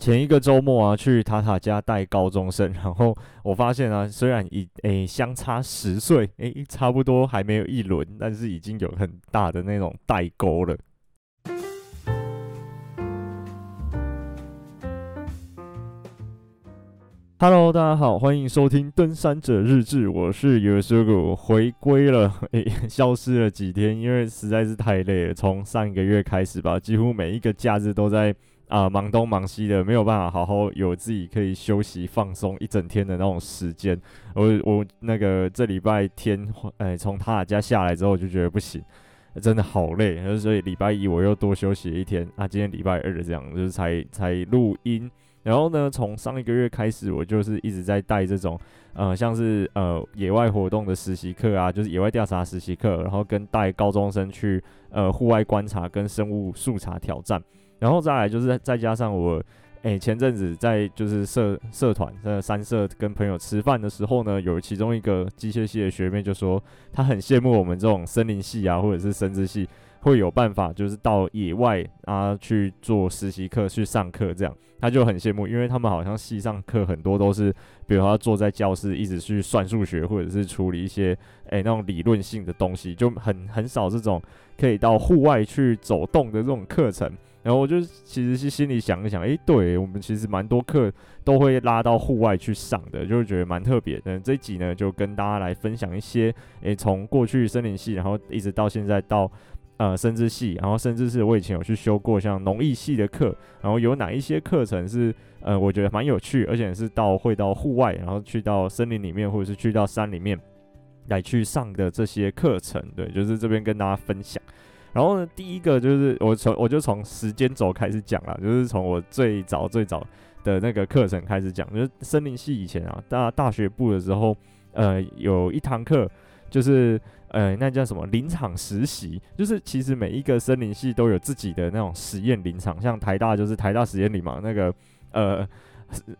前一个周末啊，去塔塔家带高中生，然后我发现啊，虽然已诶相差十岁，诶差不多还没有一轮，但是已经有很大的那种代沟了。Hello，大家好，欢迎收听《登山者日志》，我是 Yosugo，回归了，诶，消失了几天，因为实在是太累了，从上一个月开始吧，几乎每一个假日都在。啊，忙东忙西的，没有办法好好有自己可以休息放松一整天的那种时间。我我那个这礼拜天，哎，从他家下来之后，我就觉得不行，真的好累。所以礼拜一我又多休息一天。啊，今天礼拜二这样，就是才才录音。然后呢，从上一个月开始，我就是一直在带这种，呃，像是呃野外活动的实习课啊，就是野外调查实习课，然后跟带高中生去呃户外观察跟生物素查挑战。然后再来就是再加上我，诶，前阵子在就是社社团在三社跟朋友吃饭的时候呢，有其中一个机械系的学妹就说，她很羡慕我们这种森林系啊，或者是生资系会有办法就是到野外啊去做实习课去上课这样，她就很羡慕，因为他们好像系上课很多都是，比如说坐在教室一直去算数学，或者是处理一些诶那种理论性的东西，就很很少这种可以到户外去走动的这种课程。然后我就其实是心里想一想，诶，对我们其实蛮多课都会拉到户外去上的，就会觉得蛮特别的。这一集呢，就跟大家来分享一些，诶，从过去森林系，然后一直到现在到呃生资系，然后甚至是我以前有去修过像农艺系的课，然后有哪一些课程是呃我觉得蛮有趣，而且是到会到户外，然后去到森林里面或者是去到山里面来去上的这些课程，对，就是这边跟大家分享。然后呢，第一个就是我从我就从时间轴开始讲了，就是从我最早最早的那个课程开始讲，就是森林系以前啊，大大学部的时候，呃，有一堂课就是呃，那叫什么林场实习，就是其实每一个森林系都有自己的那种实验林场，像台大就是台大实验林嘛，那个呃。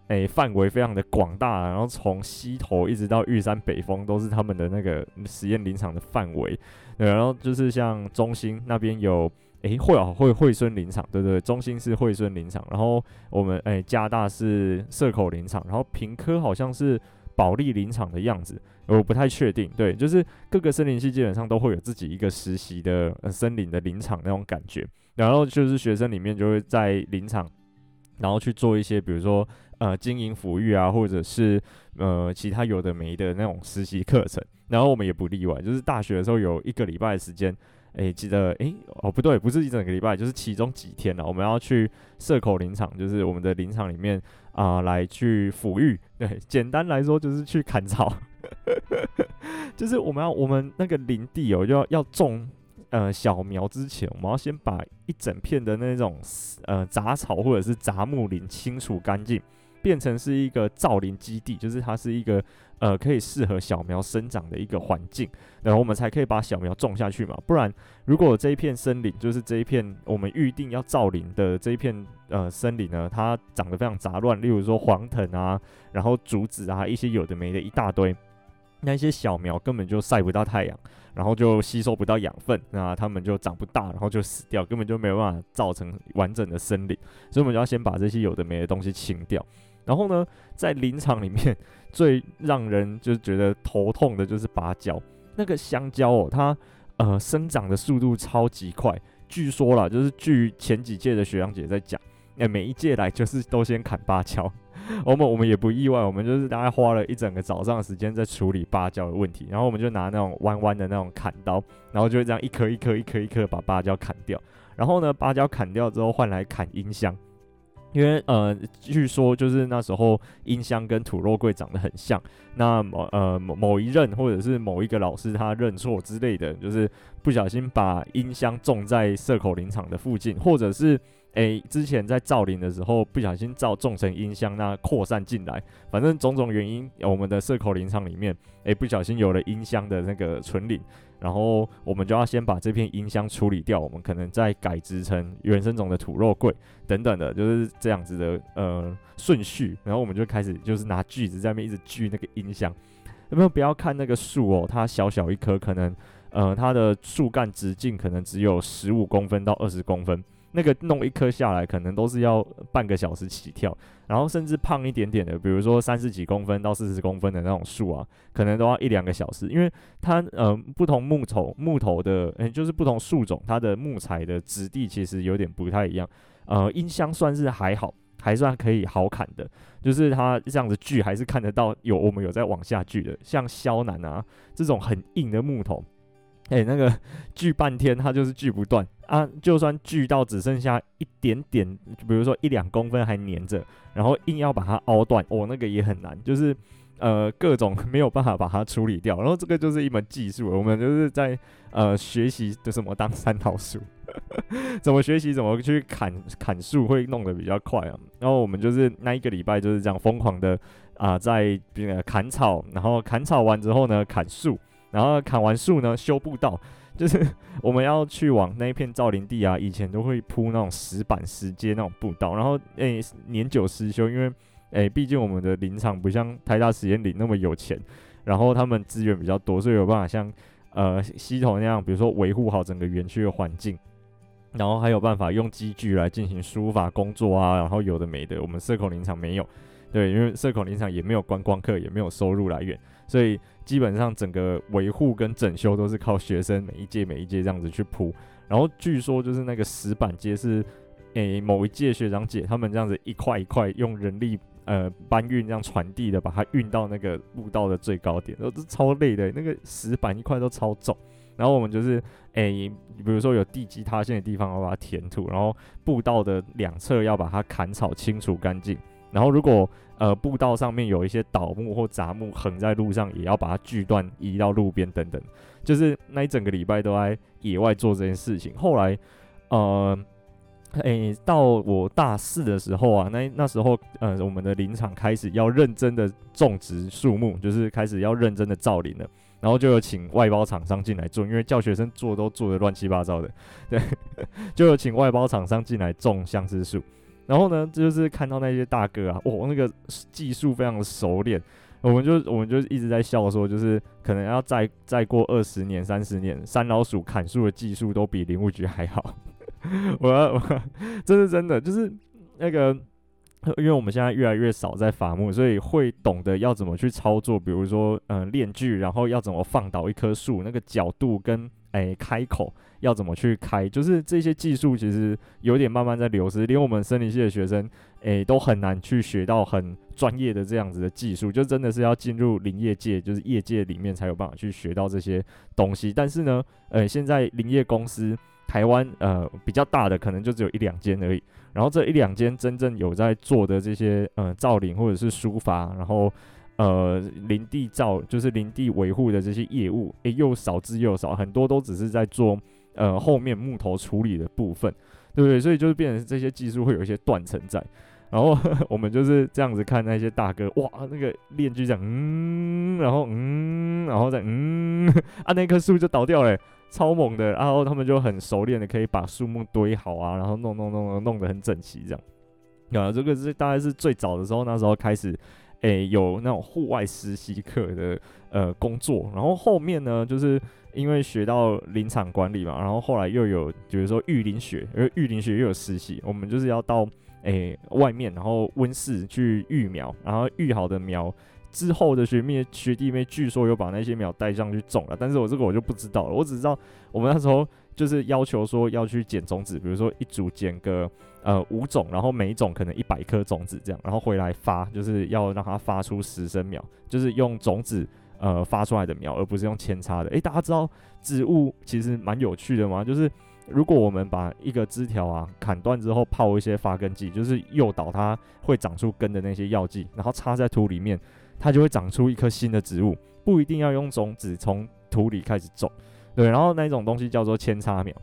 诶，范围非常的广大，然后从溪头一直到玉山北峰都是他们的那个实验林场的范围。对，然后就是像中心那边有诶惠啊惠惠蓀林场，对对，中心是惠蓀林场，然后我们诶加大是社口林场，然后平科好像是保利林场的样子，我不太确定。对，就是各个森林系基本上都会有自己一个实习的呃森林的林场那种感觉，然后就是学生里面就会在林场。然后去做一些，比如说呃经营抚育啊，或者是呃其他有的没的那种实习课程。然后我们也不例外，就是大学的时候有一个礼拜的时间，诶记得诶哦不对，不是一整个礼拜，就是其中几天了，我们要去社口林场，就是我们的林场里面啊、来去抚育。对，简单来说就是去砍草，就是我们要我们那个林地哦，就要要种。呃，小苗之前，我们要先把一整片的那种呃杂草或者是杂木林清除干净，变成是一个造林基地，就是它是一个呃可以适合小苗生长的一个环境，然后我们才可以把小苗种下去嘛。不然，如果这一片森林，就是这一片我们预定要造林的这一片呃森林呢，它长得非常杂乱，例如说黄藤啊，然后竹子啊，一些有的没的一大堆。那一些小苗根本就晒不到太阳，然后就吸收不到养分，那它们就长不大，然后就死掉，根本就没有办法造成完整的森林。所以我们就要先把这些有的没的东西清掉。然后呢，在林场里面 最让人就觉得头痛的就是芭蕉。那个香蕉哦，它呃生长的速度超级快，据说啦，就是据前几届的学长姐在讲，哎，每一届来就是都先砍芭 蕉。我们我们也不意外，我们就是大概花了一整个早上的时间在处理芭蕉的问题，然后我们就拿那种弯弯的那种砍刀，然后就会这样一颗一颗一颗一颗把芭蕉砍掉，然后呢，芭蕉砍掉之后换来砍音箱，因为呃，据说就是那时候音箱跟土肉桂长得很像，那某呃某某一任或者是某一个老师他认错之类的，就是不小心把音箱种在社口林场的附近，或者是。诶、之前在造林的时候不小心造种成音箱，那扩散进来，反正种种原因，我们的社口林场里面，诶、不小心有了音箱的那个存林，然后我们就要先把这片音箱处理掉，我们可能再改植成原生种的土肉桂等等的，就是这样子的呃顺序，然后我们就开始就是拿锯子在那边一直锯那个音箱，有没有？不要看那个树哦，它小小一棵，可能呃它的树干直径可能只有十五公分到二十公分。那个弄一颗下来，可能都是要半个小时起跳，然后甚至胖一点点的，比如说三十几公分到四十公分的那种树啊，可能都要一两个小时，因为它呃不同木头木头的，嗯，就是不同树种，它的木材的质地其实有点不太一样。呃，音箱算是还好，还算可以好砍的，就是它这样子锯还是看得到有我们有在往下锯的，像肖楠啊这种很硬的木头。诶、欸，那个锯半天，它就是锯不断啊！就算锯到只剩下一点点，比如说一两公分还粘着，然后硬要把它凹断，哦，那个也很难，就是呃各种 没有办法把它处理掉。然后这个就是一门技术，我们就是在呃学习的什么当三套树，怎么学习怎么去砍砍树会弄得比较快啊。然后我们就是那一个礼拜就是这样疯狂的啊、呃，在砍草，然后砍草完之后呢，砍树。然后砍完树呢，修步道，就是 我们要去往那一片造林地啊。以前都会铺那种石板、石阶那种步道，然后诶年久失修，因为诶毕竟我们的林场不像台大实验林那么有钱，然后他们资源比较多，所以有办法像呃溪头那样，比如说维护好整个园区的环境，然后还有办法用机具来进行疏伐工作啊，然后有的没的，我们社口林场没有，对，因为社口林场也没有观光客，也没有收入来源，所以。基本上整个维护跟整修都是靠学生每一届每一届这样子去铺，然后据说就是那个石板街是，诶、某一届学长姐他们这样子一块一块用人力呃搬运这样传递的，把它运到那个步道的最高点，都是超累的，那个石板一块都超重，然后我们就是诶、比如说有地基塌陷的地方要把它填土，然后步道的两侧要把它砍草清除干净。然后，如果呃步道上面有一些倒木或杂木横在路上，也要把它锯断，移到路边等等。就是那一整个礼拜都在野外做这件事情。后来，呃，诶，到我大四的时候啊，那那时候呃，我们的林场开始要认真的种植树木，就是开始要认真的造林了。然后就有请外包厂商进来种，因为叫学生做都做的乱七八糟的，对，就有请外包厂商进来种相思树。然后呢，就是看到那些大哥啊，哇，那个技术非常熟练，我们就我们就一直在笑说，就是可能要再再过二十年、三十年，山老鼠砍树的技术都比林务局还好。我我这是真的，就是那个，因为我们现在越来越少在伐木，所以会懂得要怎么去操作，比如说嗯链锯，然后要怎么放倒一棵树，那个角度跟。哎，开口要怎么去开？就是这些技术其实有点慢慢在流失，连我们森林系的学生，哎，都很难去学到很专业的这样子的技术。就真的是要进入林业界，就是业界里面才有办法去学到这些东西。但是呢，呃，现在林业公司台湾呃比较大的可能就只有一两间而已。然后这一两间真正有在做的这些呃造林或者是疏伐，然后。呃，林地造就是林地维护的这些业务，诶、又少之又少，很多都只是在做呃后面木头处理的部分，对不对？所以就是变成这些技术会有一些断层在，然后 我们就是这样子看那些大哥，哇，那个链锯这样，嗯，然后嗯，然后再嗯，啊，那棵树就倒掉了，超猛的，然后他们就很熟练的可以把树木堆好啊，然后弄弄弄弄弄得很整齐这样，啊，这个是大概是最早的时候，那时候开始。诶、有那种户外实习课的呃工作，然后后面呢，就是因为学到林场管理嘛，然后后来又有，比如说育林学，因为育林学又有实习，我们就是要到诶、外面，然后温室去育苗，然后育好的苗之后的学妹学弟妹，据说有把那些苗带上去种了，但是我这个我就不知道了，我只知道我们那时候。就是要求说要去捡种子，比如说一组捡个呃五种，然后每一种可能一百颗种子这样，然后回来发，就是要让它发出十生苗，就是用种子呃发出来的苗，而不是用扦插的。诶，大家知道植物其实蛮有趣的吗？就是如果我们把一个枝条啊砍断之后泡一些发根剂，就是诱导它会长出根的那些药剂，然后插在土里面，它就会长出一颗新的植物。不一定要用种子从土里开始种。对，然后那种东西叫做扦插苗。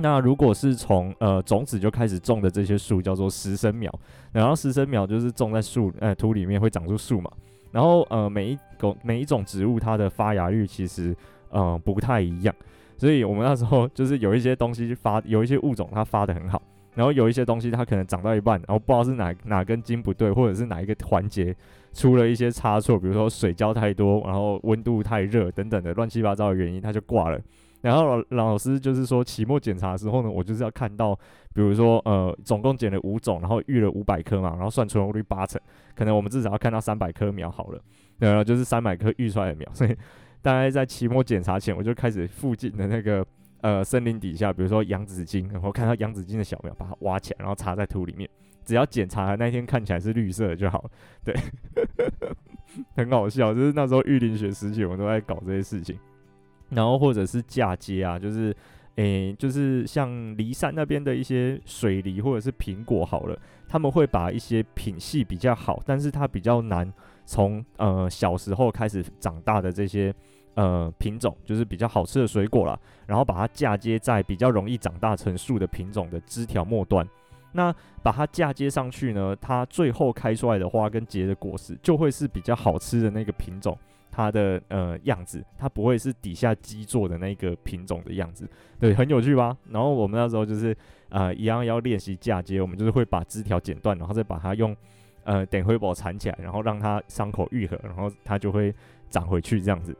那如果是从呃种子就开始种的这些树，叫做实生苗。然后实生苗就是种在树呃土里面会长出树嘛。然后呃每一种每一种植物它的发芽率其实呃不太一样，所以我们那时候 就是有一些东西发，有一些物种它发得很好，然后有一些东西它可能长到一半，然后不知道是哪哪根筋不对，或者是哪一个环节。出了一些差错，比如说水浇太多，然后温度太热等等的乱七八糟的原因，它就挂了。然后老老师就是说，期末检查的时候呢，我就是要看到，比如说呃，总共捡了五种，然后育了五百颗嘛，然后算存活率八成，可能我们至少要看到三百颗苗好了，然后就是三百颗育出来的苗，所以大概在期末检查前，我就开始附近的那个呃森林底下，比如说洋紫荆，然后看到洋紫荆的小苗，把它挖起来，然后插在土里面，只要检查那天看起来是绿色的就好了，对，很好笑，就是那时候育林学时期，我们都在搞这些事情，然后或者是嫁接啊，就是。诶、就是像梨山那边的一些水梨或者是苹果好了，他们会把一些品系比较好，但是它比较难从呃小时候开始长大的这些呃品种，就是比较好吃的水果啦，然后把它嫁接在比较容易长大成树的品种的枝条末端，那把它嫁接上去呢，它最后开出来的花跟结的果实就会是比较好吃的那个品种。它的呃样子，它不会是底下基座的那个品种的样子，对，很有趣吧？然后我们那时候就是呃一样要练习嫁接，我们就是会把枝条剪断，然后再把它用呃电灰布缠起来，然后让它伤口愈合，然后它就会长回去这样子。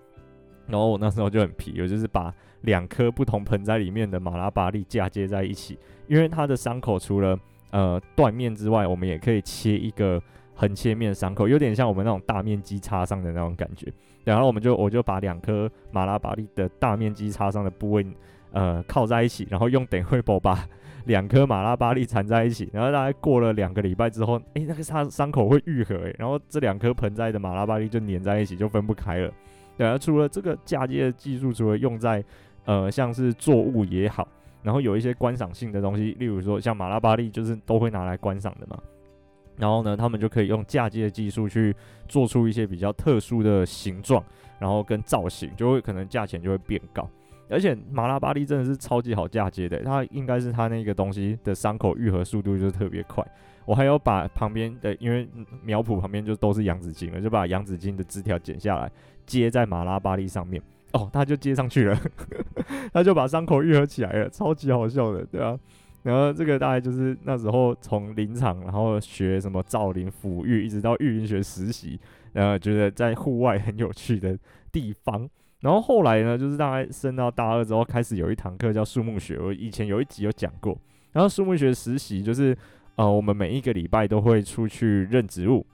然后我那时候就很皮，我就是把两颗不同盆栽里面的马拉巴利嫁接在一起，因为它的伤口除了呃断面之外，我们也可以切一个。横切面伤口有点像我们那种大面积擦伤的那种感觉，然后我们就我就把两颗马拉巴利的大面积擦伤的部位，呃靠在一起，然后用等会 把两颗马拉巴利缠在一起，然后大概过了两个礼拜之后，诶、那个伤伤口会愈合，诶，然后这两颗盆栽的马拉巴利就粘在一起，就分不开了。然后除了这个嫁接的技术，除了用在呃像是作物也好，然后有一些观赏性的东西，例如说像马拉巴利，就是都会拿来观赏的嘛。然后呢，他们就可以用嫁接的技术去做出一些比较特殊的形状，然后跟造型，就会可能价钱就会变高。而且马拉巴栗真的是超级好嫁接的，它应该是它那个东西的伤口愈合速度就特别快。我还有把旁边的，因为苗圃旁边就都是洋紫荆了，就把洋紫荆的枝条剪下来接在马拉巴栗上面，哦，它就接上去了，它就把伤口愈合起来了，超级好笑的，对啊。然后这个大概就是那时候从林场，然后学什么造林、抚育，一直到育林学实习，然后觉得在户外很有趣的地方。然后后来呢，就是大概升到大二之后，开始有一堂课叫树木学，我以前有一集有讲过。然后树木学实习就是，呃，我们每一个礼拜都会出去认植物，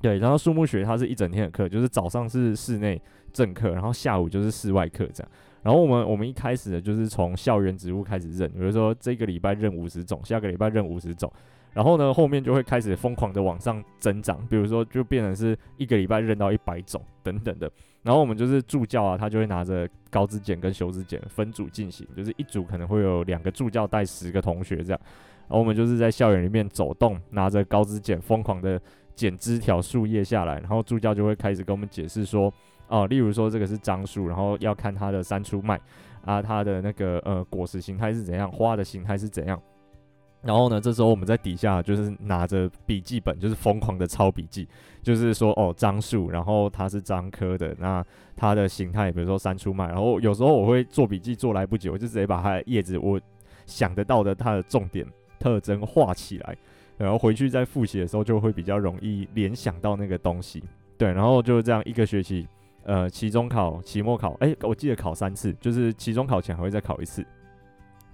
对。然后树木学它是一整天的课，就是早上是室内正课，然后下午就是室外课这样。然后我们我们一开始呢，就是从校园植物开始认，比如说这个礼拜认五十种，下个礼拜认五十种，然后呢后面就会开始疯狂的往上增长，比如说就变成是一个礼拜认到一百种等等的。然后我们就是助教啊，他就会拿着高枝剪跟修枝剪分组进行，就是一组可能会有两个助教带十个同学这样。然后我们就是在校园里面走动，拿着高枝剪疯狂的剪枝条树叶下来，然后助教就会开始跟我们解释说。哦，例如说这个是樟树，然后要看它的三出脉啊，它的那个呃果实形态是怎样，花的形态是怎样。然后呢，这时候我们在底下就是拿着笔记本，就是疯狂的抄笔记，就是说哦樟树，然后它是樟科的，那它的形态，比如说三出脉。然后有时候我会做笔记做来不及，我就直接把它的叶子我想得到的它的重点特征画起来，然后回去再复习的时候就会比较容易联想到那个东西。对，然后就这样一个学期。呃，期中考、期末考，哎、我记得考三次，就是期中考前还会再考一次，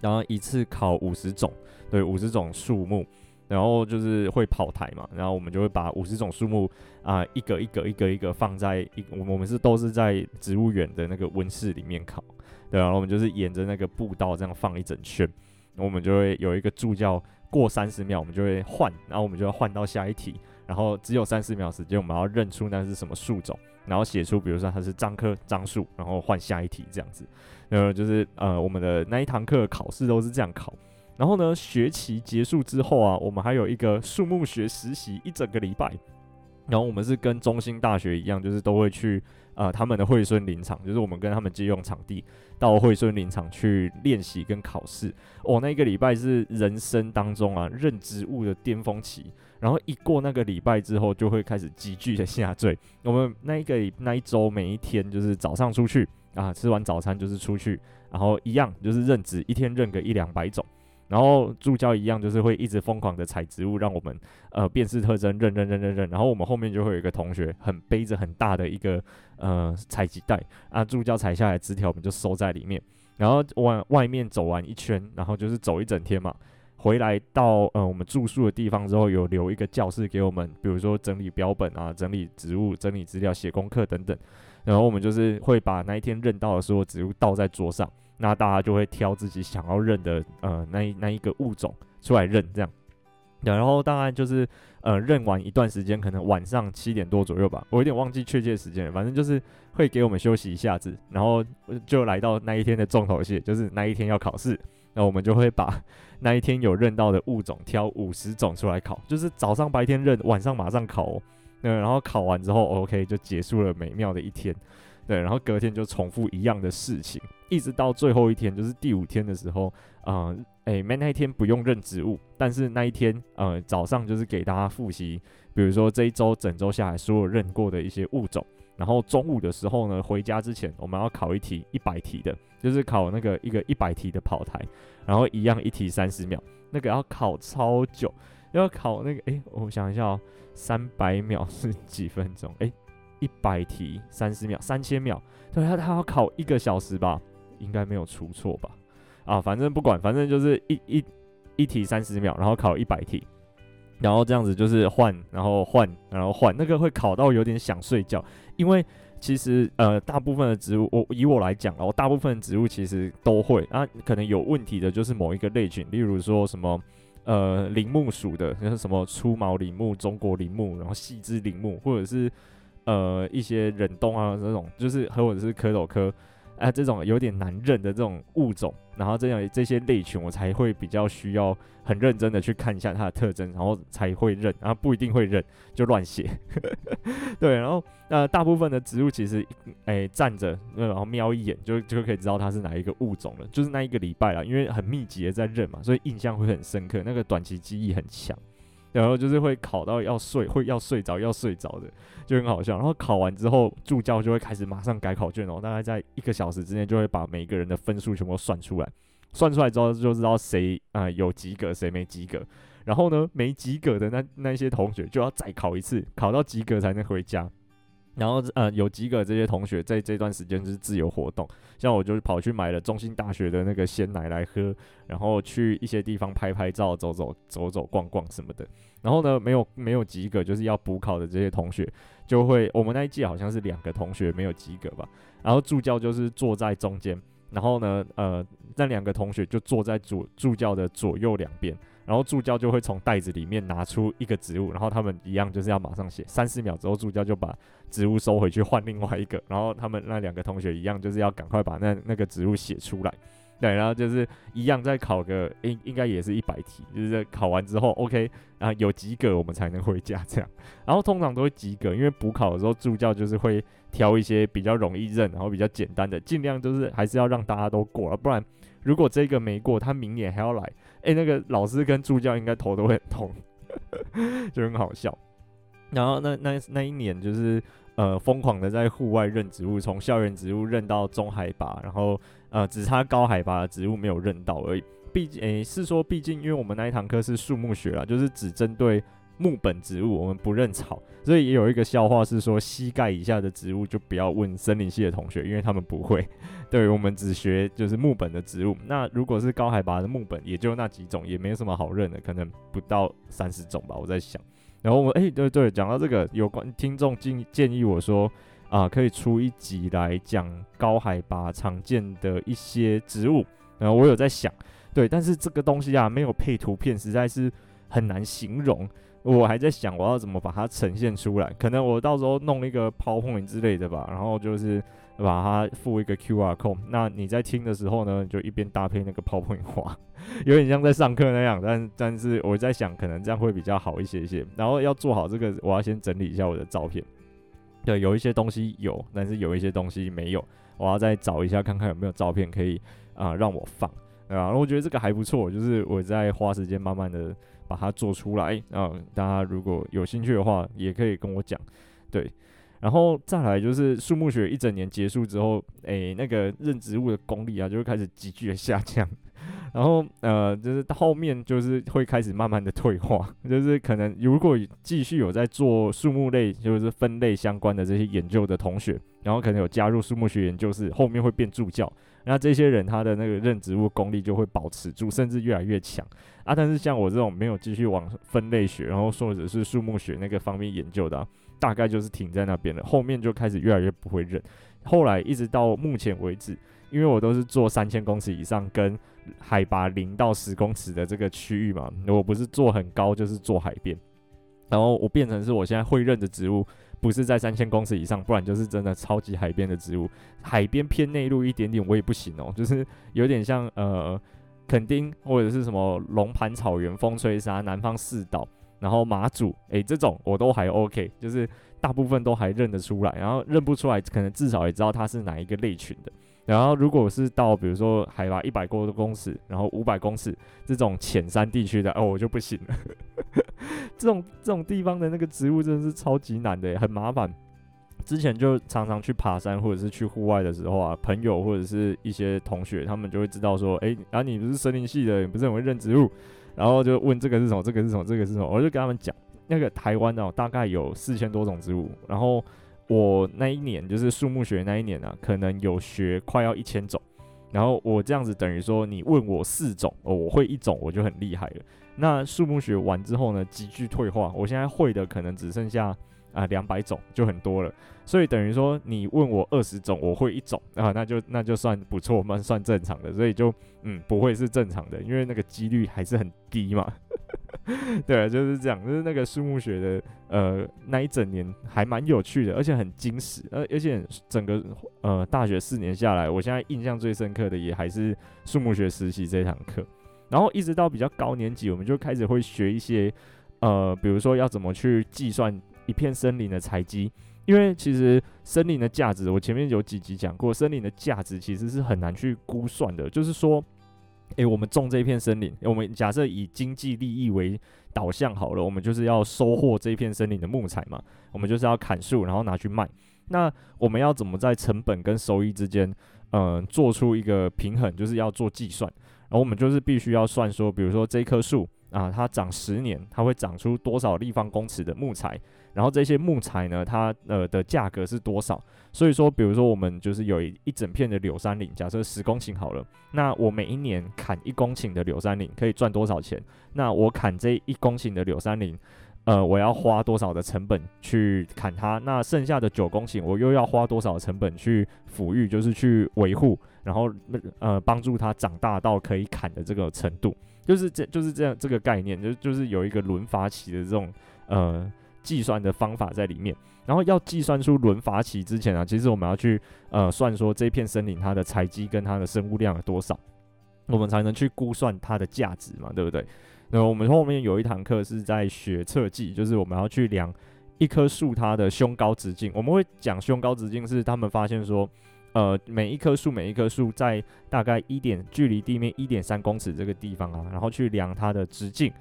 然后一次考五十种，对，五十种树木，然后就是会跑台嘛，然后我们就会把五十种树木啊、一个一个一个一个放在一，我们是都是在植物园的那个温室里面考，对，然后我们就是沿着那个步道这样放一整圈，我们就会有一个助教过三十秒，我们就会换，然后我们就要换到下一题，然后只有三十秒时间，我们要认出那是什么树种。然后写出，比如说它是樟科樟树，然后换下一题这样子。呃，就是呃，我们的那一堂课考试都是这样考。然后呢，学期结束之后啊，我们还有一个树木学实习一整个礼拜。然后我们是跟中兴大学一样，就是都会去呃他们的惠蓀林场，就是我们跟他们借用场地到惠蓀林场去练习跟考试。哦，那一个礼拜是人生当中啊认植物的巅峰期。然后一过那个礼拜之后，就会开始急剧的下坠。我们那一个那一周每一天就是早上出去啊，吃完早餐就是出去，然后一样就是认植，一天认个一两百种。然后助教一样就是会一直疯狂的采植物，让我们呃辨识特征，认认认认认。然后我们后面就会有一个同学很背着很大的一个呃采集袋啊，助教采下来枝条我们就收在里面，然后往外面走完一圈，然后就是走一整天嘛。回来到呃我们住宿的地方之后，有留一个教室给我们，比如说整理标本啊、整理植物、整理资料、写功课等等。然后我们就是会把那一天认到的所有植物倒在桌上，那大家就会挑自己想要认的呃那一那一个物种出来认，这样。然后大概就是呃认完一段时间，可能晚上七点多左右吧，我有点忘记确切时间，反正就是会给我们休息一下子，然后就来到那一天的重头戏，就是那一天要考试，那我们就会把 那一天有认到的物种挑五十种出来考，就是早上白天认，晚上马上考哦。嗯，然后考完之后，OK，就结束了美妙的一天。对，然后隔天就重复一样的事情，一直到最后一天，就是第五天的时候，啊、呃，诶，那一天不用认植物，但是那一天，呃，早上就是给大家复习，比如说这一周整周下来所有认过的一些物种。然后中午的时候呢，回家之前我们要考一题一百题的，就是考那个一个一百题的跑台，然后一样一题三十秒，那个要考超久，要考那个，诶，我想一下哦。三百秒是几分钟？诶，一百题三十秒，三千秒。对，他他要考一个小时吧？应该没有出错吧？啊，反正不管，反正就是一一一题三十秒，然后考一百题，然后这样子就是换，然后换，然后换。那个会考到有点想睡觉，因为其实呃，大部分的植物，我以我来讲哦，大部分植物其实都会啊，可能有问题的就是某一个类群，例如说什么。呃，铃木属的，像什么粗毛铃木、中国铃木，然后细枝铃木，或者是呃一些忍冬啊这种，就是或者是蝌蚪科。啊，这种有点难认的这种物种，然后这样这些类群，我才会比较需要很认真的去看一下它的特征，然后才会认，然后不一定会认就乱写。对，然后呃大部分的植物其实，哎站着，然后瞄一眼就就可以知道它是哪一个物种了，就是那一个礼拜啦，因为很密集的在认嘛，所以印象会很深刻，那个短期记忆很强。然后就是会考到要睡，会要睡着，要睡着的，就很好笑。然后考完之后，助教就会开始马上改考卷哦，大概在一个小时之内就会把每个人的分数全部算出来。算出来之后就知道谁啊、有及格，谁没及格。然后呢，没及格的那那些同学就要再考一次，考到及格才能回家。然后呃有及格这些同学在这段时间是自由活动，像我就是跑去买了中兴大学的那个鲜奶来喝，然后去一些地方拍拍照、走走走走逛逛什么的。然后呢，没有没有及格就是要补考的这些同学就会，我们那一届好像是两个同学没有及格吧，然后助教就是坐在中间，然后呢呃那两个同学就坐在主助教的左右两边。然后助教就会从袋子里面拿出一个植物，然后他们一样就是要马上写，三十秒之后助教就把植物收回去换另外一个，然后他们那两个同学一样就是要赶快把那那个植物写出来，对，然后就是一样再考个应应该也是一百题，就是考完之后 OK 啊有及格我们才能回家这样，然后通常都会及格，因为补考的时候助教就是会挑一些比较容易认，然后比较简单的，尽量就是还是要让大家都过了，不然如果这个没过，他明年还要来。哎、那个老师跟助教应该头都会很痛，就很好笑。然后那那那一年就是呃疯狂的在户外认植物，从校园植物认到中海拔，然后呃只差高海拔的植物没有认到而已。毕竟诶是说，毕竟因为我们那一堂课是树木学啦，就是只针对。木本植物我们不认草，所以也有一个笑话是说，膝盖以下的植物就不要问森林系的同学，因为他们不会。对，我们只学就是木本的植物。那如果是高海拔的木本，也就那几种，也没什么好认的，可能不到三十种吧。我在想，然后我哎、对对，讲到这个，有关听众建建议我说啊、可以出一集来讲高海拔常见的一些植物。然后我有在想，对，但是这个东西啊，没有配图片，实在是很难形容。我还在想我要怎么把它呈现出来，可能我到时候弄一个 PowerPoint 之类的吧，然后就是把它附一个 QR code。那你在听的时候呢，就一边搭配那个 PowerPoint 画，有点像在上课那样。但但是我在想，可能这样会比较好一些些。然后要做好这个，我要先整理一下我的照片。对，有一些东西有，但是有一些东西没有，我要再找一下看看有没有照片可以啊、让我放。啊，然后我觉得这个还不错，就是我在花时间慢慢的。把它做出来啊！大家如果有兴趣的话，也可以跟我讲。对，然后再来就是树木学一整年结束之后，诶，那个认植物的功力啊，就会开始急剧的下降。然后呃，就是后面就是会开始慢慢的退化，就是可能如果继续有在做树木类，就是分类相关的这些研究的同学，然后可能有加入树木学研究室，后面会变助教，那这些人他的那个认植物功力就会保持住，甚至越来越强啊。但是像我这种没有继续往分类学，然后或者是树木学那个方面研究的，大概就是停在那边了，后面就开始越来越不会认，后来一直到目前为止。因为我都是做三千公尺以上跟海拔零到十公尺的这个区域嘛，我不是做很高就是做海边，然后我变成是我现在会认的植物不是在三千公尺以上，不然就是真的超级海边的植物，海边偏内陆一点点我也不行哦，就是有点像呃垦丁或者是什么龙盘草原、风吹沙、南方四岛，然后马祖，诶，这种我都还 OK，就是大部分都还认得出来，然后认不出来，可能至少也知道它是哪一个类群的。然后，如果是到比如说海拔一百多公尺，然后五百公尺这种浅山地区的，哦，我就不行了。这种这种地方的那个植物真的是超级难的，很麻烦。之前就常常去爬山或者是去户外的时候啊，朋友或者是一些同学，他们就会知道说，哎，啊，你不是森林系的，你不是很会认植物，然后就问这个是什么，这个是什么，这个是什么，我就跟他们讲，那个台湾哦，大概有四千多种植物，然后。我那一年就是树木学那一年啊，可能有学快要一千种，然后我这样子等于说，你问我四种，哦，我会一种我就很厉害了。那树木学完之后呢，急剧退化，我现在会的可能只剩下啊两百种，就很多了。所以等于说，你问我二十种，我会一种啊，那就那就算不错，蛮算正常的。所以就嗯，不会是正常的，因为那个几率还是很低嘛。对，就是这样，就是那个树木学的，呃，那一整年还蛮有趣的，而且很惊喜，而而且整个呃大学四年下来，我现在印象最深刻的也还是树木学实习这堂课。然后一直到比较高年级，我们就开始会学一些，呃，比如说要怎么去计算一片森林的材积，因为其实森林的价值，我前面有几集讲过，森林的价值其实是很难去估算的，就是说。诶、我们种这一片森林，我们假设以经济利益为导向好了，我们就是要收获这一片森林的木材嘛，我们就是要砍树，然后拿去卖。那我们要怎么在成本跟收益之间，嗯、做出一个平衡，就是要做计算。然后我们就是必须要算说，比如说这棵树啊，它长十年，它会长出多少立方公尺的木材。然后这些木材呢，它呃的价格是多少？所以说，比如说我们就是有一一整片的柳杉林，假设十公顷好了，那我每一年砍一公顷的柳杉林可以赚多少钱？那我砍这一公顷的柳杉林，呃，我要花多少的成本去砍它？那剩下的九公顷，我又要花多少成本去抚育，就是去维护，然后呃帮助它长大到可以砍的这个程度，就是这就是这样这个概念，就就是有一个轮伐期的这种呃。计算的方法在里面，然后要计算出轮伐期之前啊，其实我们要去呃算说这片森林它的材积跟它的生物量有多少，我们才能去估算它的价值嘛，对不对？那我们后面有一堂课是在学测计，就是我们要去量一棵树它的胸高直径。我们会讲胸高直径是他们发现说，呃，每一棵树每一棵树在大概一点距离地面一点三公尺这个地方啊，然后去量它的直径，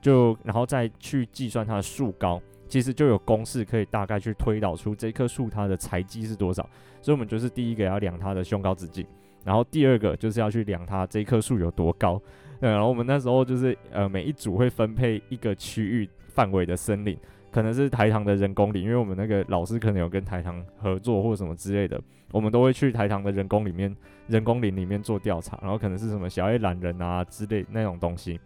就然后再去计算它的树高。其实就有公式可以大概去推导出这棵树它的材积是多少，所以我们就是第一个要量它的胸高直径，然后第二个就是要去量它这棵树有多高。对，然后我们那时候就是呃每一组会分配一个区域范围的森林，可能是台糖的人工林，因为我们那个老师可能有跟台糖合作或什么之类的，我们都会去台糖的人工里面人工林里面做调查，然后可能是什么小叶懒人啊之类那种东西，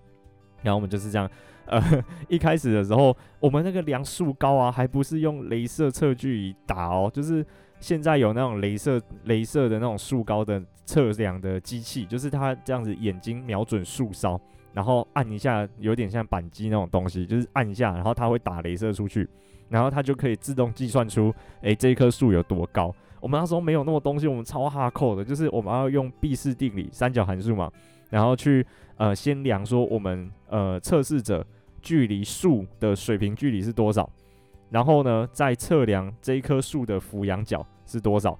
然后我们就是这样。呃，一开始的时候，我们那个量树高啊，还不是用镭射测距仪打哦，就是现在有那种镭射、镭射的那种树高的测量的机器，就是它这样子眼睛瞄准树梢，然后按一下，有点像扳机那种东西，就是按一下，然后它会打镭射出去，然后它就可以自动计算出，诶，这一棵树有多高。我们那时候没有那么东西，我们超哈扣的，就是我们要用毕氏定理、三角函数嘛，然后去呃先量说我们呃测试者。距离树的水平距离是多少？然后呢，再测量这一棵树的俯仰角是多少？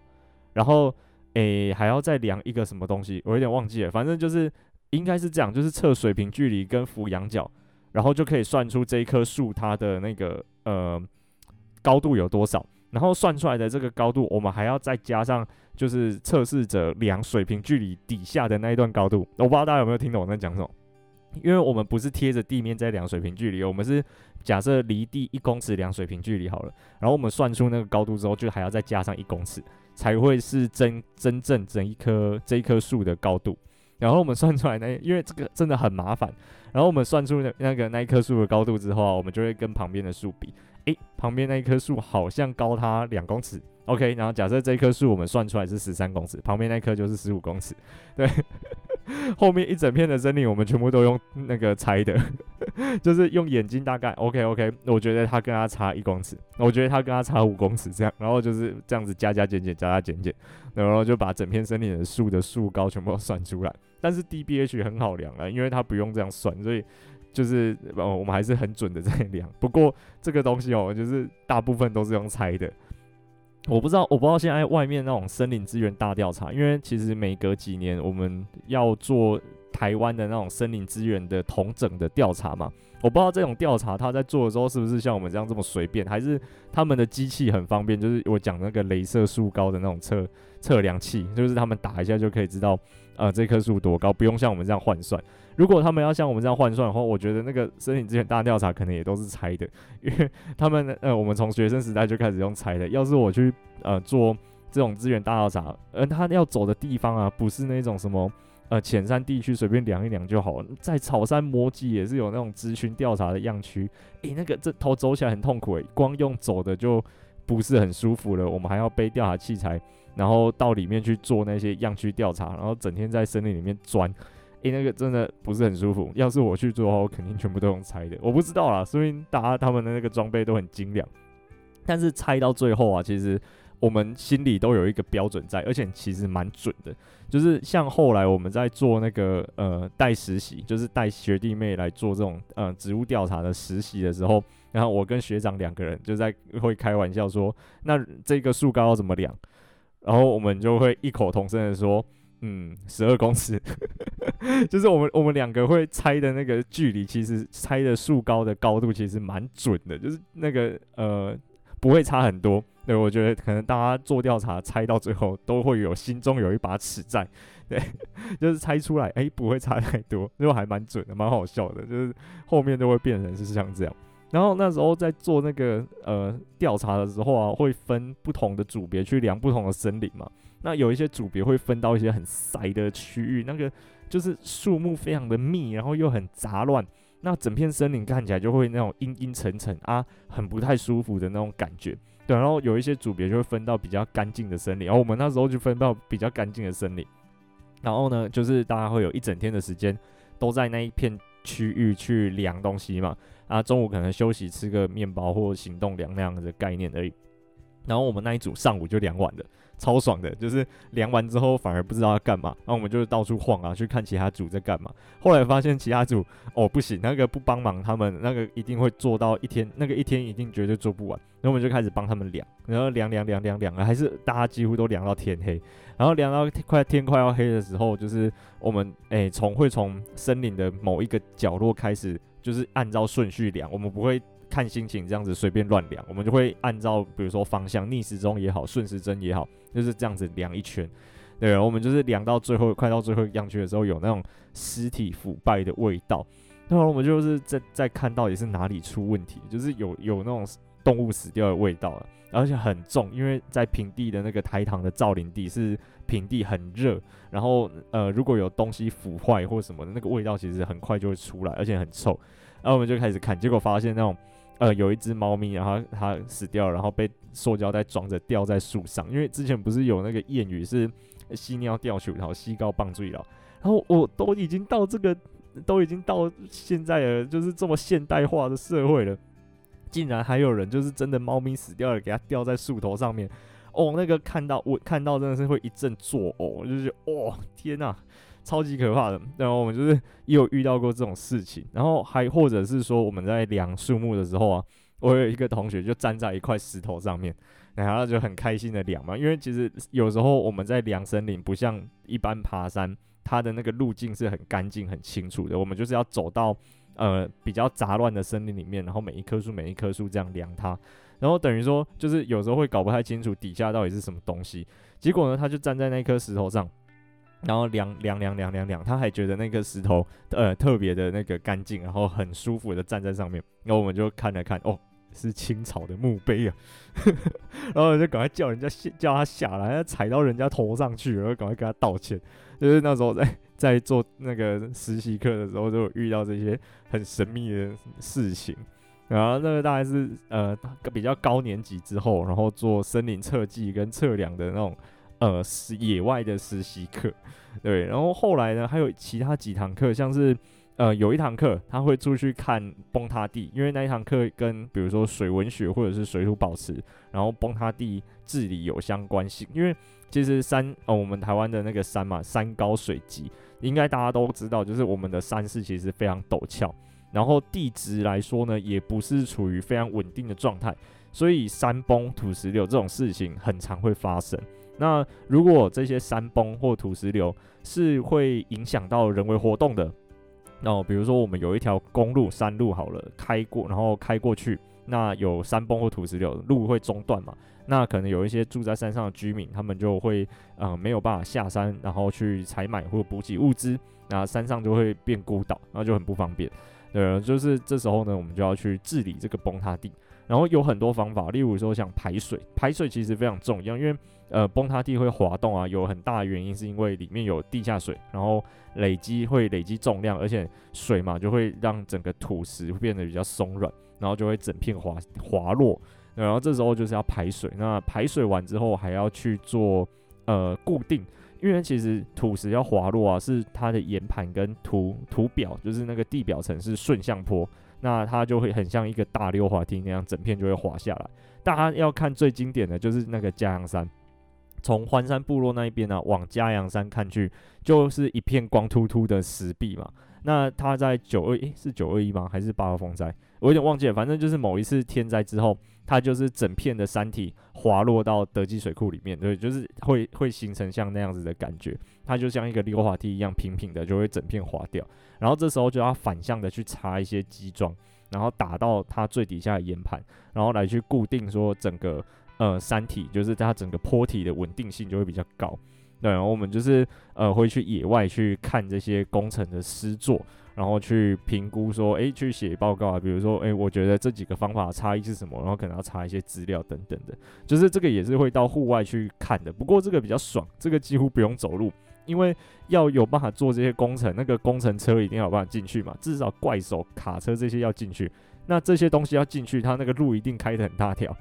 然后，诶、还要再量一个什么东西？我有点忘记了。反正就是应该是这样，就是测水平距离跟俯仰角，然后就可以算出这一棵树它的那个呃高度有多少。然后算出来的这个高度，我们还要再加上就是测试者量水平距离底下的那一段高度。我不知道大家有没有听懂我在讲什么？因为我们不是贴着地面在量水平距离，我们是假设离地一公尺量水平距离好了，然后我们算出那个高度之后，就还要再加上一公尺，才会是真真正整一棵这一棵树的高度。然后我们算出来那，因为这个真的很麻烦。然后我们算出那那个那一棵树的高度之后啊，我们就会跟旁边的树比，诶，旁边那一棵树好像高它两公尺。OK，然后假设这棵树我们算出来是十三公尺，旁边那棵就是十五公尺，对。后面一整片的森林，我们全部都用那个猜的，就是用眼睛大概 OK OK，我觉得它跟它差一公尺，我觉得它跟它差五公尺这样，然后就是这样子加加减减加加减减，然后就把整片森林的树的树高全部都算出来。但是 DBH 很好量啊，因为它不用这样算，所以就是呃我们还是很准的在量。不过这个东西哦，就是大部分都是用猜的。我不知道，我不知道现在外面那种森林资源大调查，因为其实每隔几年我们要做台湾的那种森林资源的统整的调查嘛。我不知道这种调查他在做的时候是不是像我们这样这么随便，还是他们的机器很方便，就是我讲那个镭射树高的那种测测量器，就是他们打一下就可以知道，呃，这棵树多高，不用像我们这样换算。如果他们要像我们这样换算的话，我觉得那个森林资源大调查可能也都是猜的，因为他们呃，我们从学生时代就开始用猜的。要是我去呃做这种资源大调查，而、他要走的地方啊，不是那种什么呃浅山地区随便量一量就好了，在草山魔辑也是有那种咨询调查的样区，诶，那个这头走起来很痛苦诶，光用走的就不是很舒服了，我们还要背调查器材，然后到里面去做那些样区调查，然后整天在森林里面钻。诶、那个真的不是很舒服。要是我去做的话，我肯定全部都用猜的。我不知道啦，所以大家他们的那个装备都很精良。但是猜到最后啊，其实我们心里都有一个标准在，而且其实蛮准的。就是像后来我们在做那个呃带实习，就是带学弟妹来做这种呃植物调查的实习的时候，然后我跟学长两个人就在会开玩笑说，那这个树高要怎么量？然后我们就会异口同声的说。嗯，十二公尺，就是我们我们两个会猜的那个距离，其实猜的树高的高度其实蛮准的，就是那个呃不会差很多。对，我觉得可能大家做调查猜到最后都会有心中有一把尺在，对，就是猜出来，哎、不会差太多，就还蛮准的，蛮好笑的，就是后面都会变成是像这样。然后那时候在做那个呃调查的时候啊，会分不同的组别去量不同的森林嘛。那有一些组别会分到一些很塞的区域，那个就是树木非常的密，然后又很杂乱，那整片森林看起来就会那种阴阴沉沉啊，很不太舒服的那种感觉。对，然后有一些组别就会分到比较干净的森林，然后我们那时候就分到比较干净的森林。然后呢，就是大家会有一整天的时间都在那一片区域去量东西嘛，啊，中午可能休息吃个面包或行动量那样的概念而已。然后我们那一组上午就量完了。超爽的，就是量完之后反而不知道要干嘛，然后我们就到处晃啊，去看其他组在干嘛。后来发现其他组哦不行，那个不帮忙，他们那个一定会做到一天，那个一天一定绝对做不完。然后我们就开始帮他们量，然后量量量量量，还是大家几乎都量到天黑。然后量到快天快要黑的时候，就是我们诶从会从森林的某一个角落开始，就是按照顺序量，我们不会。看心情这样子随便乱量，我们就会按照比如说方向逆时钟也好，顺时针也好，就是这样子量一圈。对，我们就是量到最后，快到最后一样区的时候，有那种尸体腐败的味道。然后我们就是在在看到底是哪里出问题，就是有有那种动物死掉的味道了，而且很重，因为在平地的那个台糖的造林地是平地很热，然后呃如果有东西腐坏或什么的，那个味道其实很快就会出来，而且很臭。然后我们就开始看，结果发现那种。呃，有一只猫咪，然后它死掉了，然后被塑胶袋装着吊在树上。因为之前不是有那个谚语是“犀鸟吊树头，西高棒坠了”，然后我都已经到这个，都已经到现在了，就是这么现代化的社会了，竟然还有人就是真的猫咪死掉了，给它吊在树头上面。哦，那个看到我看到真的是会一阵作呕，就是哦天呐！超级可怕的，然后我们就是也有遇到过这种事情，然后还或者是说我们在量树木的时候啊，我有一个同学就站在一块石头上面，然后就很开心的量嘛，因为其实有时候我们在量森林，不像一般爬山，它的那个路径是很干净、很清楚的，我们就是要走到呃比较杂乱的森林里面，然后每一棵树每一棵树这样量它，然后等于说就是有时候会搞不太清楚底下到底是什么东西。结果呢，他就站在那颗石头上，然后量量量量量量，他还觉得那个石头呃特别的那个干净，然后很舒服的站在上面。然后我们就看了看，哦，是清朝的墓碑啊。然后就赶快叫人家下叫他下来，踩到人家头上去，然后赶快跟他道歉。就是那时候在在做那个实习课的时候，就遇到这些很神秘的事情。然后那个大概是呃比较高年级之后，然后做森林测计跟测量的那种呃野外的实习课，对。然后后来呢，还有其他几堂课，像是呃有一堂课他会出去看崩塌地，因为那一堂课跟比如说水文学或者是水土保持，然后崩塌地治理有相关性。因为其实山呃我们台湾的那个山嘛，山高水急，应该大家都知道，就是我们的山势其实非常陡峭。然后地质来说呢，也不是处于非常稳定的状态，所以山崩、土石流这种事情很常会发生。那如果这些山崩或土石流是会影响到人为活动的，那比如说我们有一条公路、山路好了，开过，然后开过去，那有山崩或土石流，路会中断嘛？那可能有一些住在山上的居民，他们就会呃没有办法下山，然后去采买或补给物资，那山上就会变孤岛，那就很不方便。对，就是这时候呢，我们就要去治理这个崩塌地，然后有很多方法，例如说像排水，排水其实非常重要，因为呃崩塌地会滑动啊，有很大的原因是因为里面有地下水，然后累积会累积重量，而且水嘛就会让整个土石变得比较松软，然后就会整片滑滑落，然后这时候就是要排水，那排水完之后还要去做呃固定。因为其实土石要滑落啊，是它的岩盘跟土土表，就是那个地表层是顺向坡，那它就会很像一个大溜滑梯那样，整片就会滑下来。大家要看最经典的就是那个嘉阳山，从环山部落那一边呢、往嘉阳山看去，就是一片光秃秃的石壁嘛。那它在九二一，是九二一吗？还是八号风灾？我有点忘记了。反正就是某一次天灾之后，它就是整片的山体滑落到德基水库里面，对，就是会会形成像那样子的感觉。它就像一个溜滑梯一样平平的，就会整片滑掉。然后这时候就要反向的去插一些基桩，然后打到它最底下的岩盘，然后来去固定说整个呃山体，就是它整个坡体的稳定性就会比较高。对，然后我们就是呃会去野外去看这些工程的施作，然后去评估说，诶，去写报告啊，比如说，诶，我觉得这几个方法差异是什么，然后可能要查一些资料等等的，就是这个也是会到户外去看的。不过这个比较爽，这个几乎不用走路，因为要有办法做这些工程，那个工程车一定要有办法进去嘛，至少怪手、卡车这些要进去，那这些东西要进去，它那个路一定开得很大条。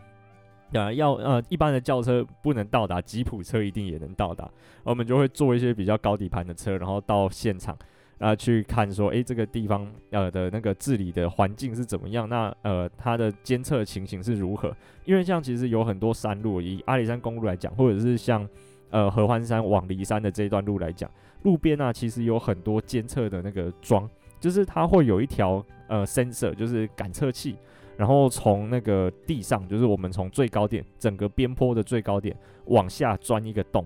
啊，要呃，一般的轿车不能到达，吉普车一定也能到达。我们就会做一些比较高底盘的车，然后到现场啊、呃、去看说，诶，这个地方呃的那个治理的环境是怎么样？那呃它的监测情形是如何？因为像其实有很多山路，以阿里山公路来讲，或者是像呃合欢山往梨山的这一段路来讲，路边啊其实有很多监测的那个桩，就是它会有一条呃 sensor，就是感测器。然后从那个地上，就是我们从最高点，整个边坡的最高点往下钻一个洞，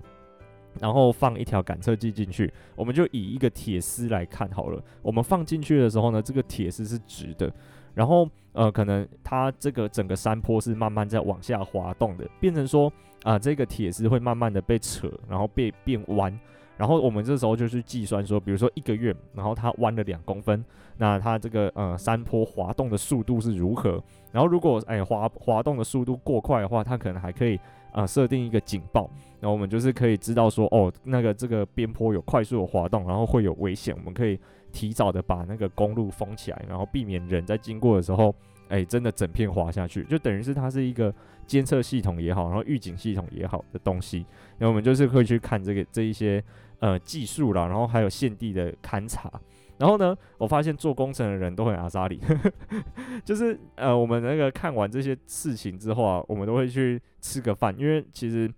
然后放一条感测器进去。我们就以一个铁丝来看好了。我们放进去的时候呢，这个铁丝是直的，然后呃，可能它这个整个山坡是慢慢在往下滑动的，变成说啊、这个铁丝会慢慢的被扯，然后被变弯。然后我们这时候就去计算说，比如说一个月，然后它弯了两公分，那它这个呃山坡滑动的速度是如何？然后如果哎滑滑动的速度过快的话，它可能还可以呃设定一个警报，然后我们就是可以知道说哦那个这个边坡有快速的滑动，然后会有危险，我们可以提早的把那个公路封起来，然后避免人在经过的时候。哎，真的整片滑下去，就等于是它是一个监测系统也好，然后预警系统也好的东西。然后我们就是会去看这个这一些呃技术啦，然后还有现地的勘察。然后呢，我发现做工程的人都很阿莎力，就是呃我们那个看完这些事情之后啊，我们都会去吃个饭，因为其实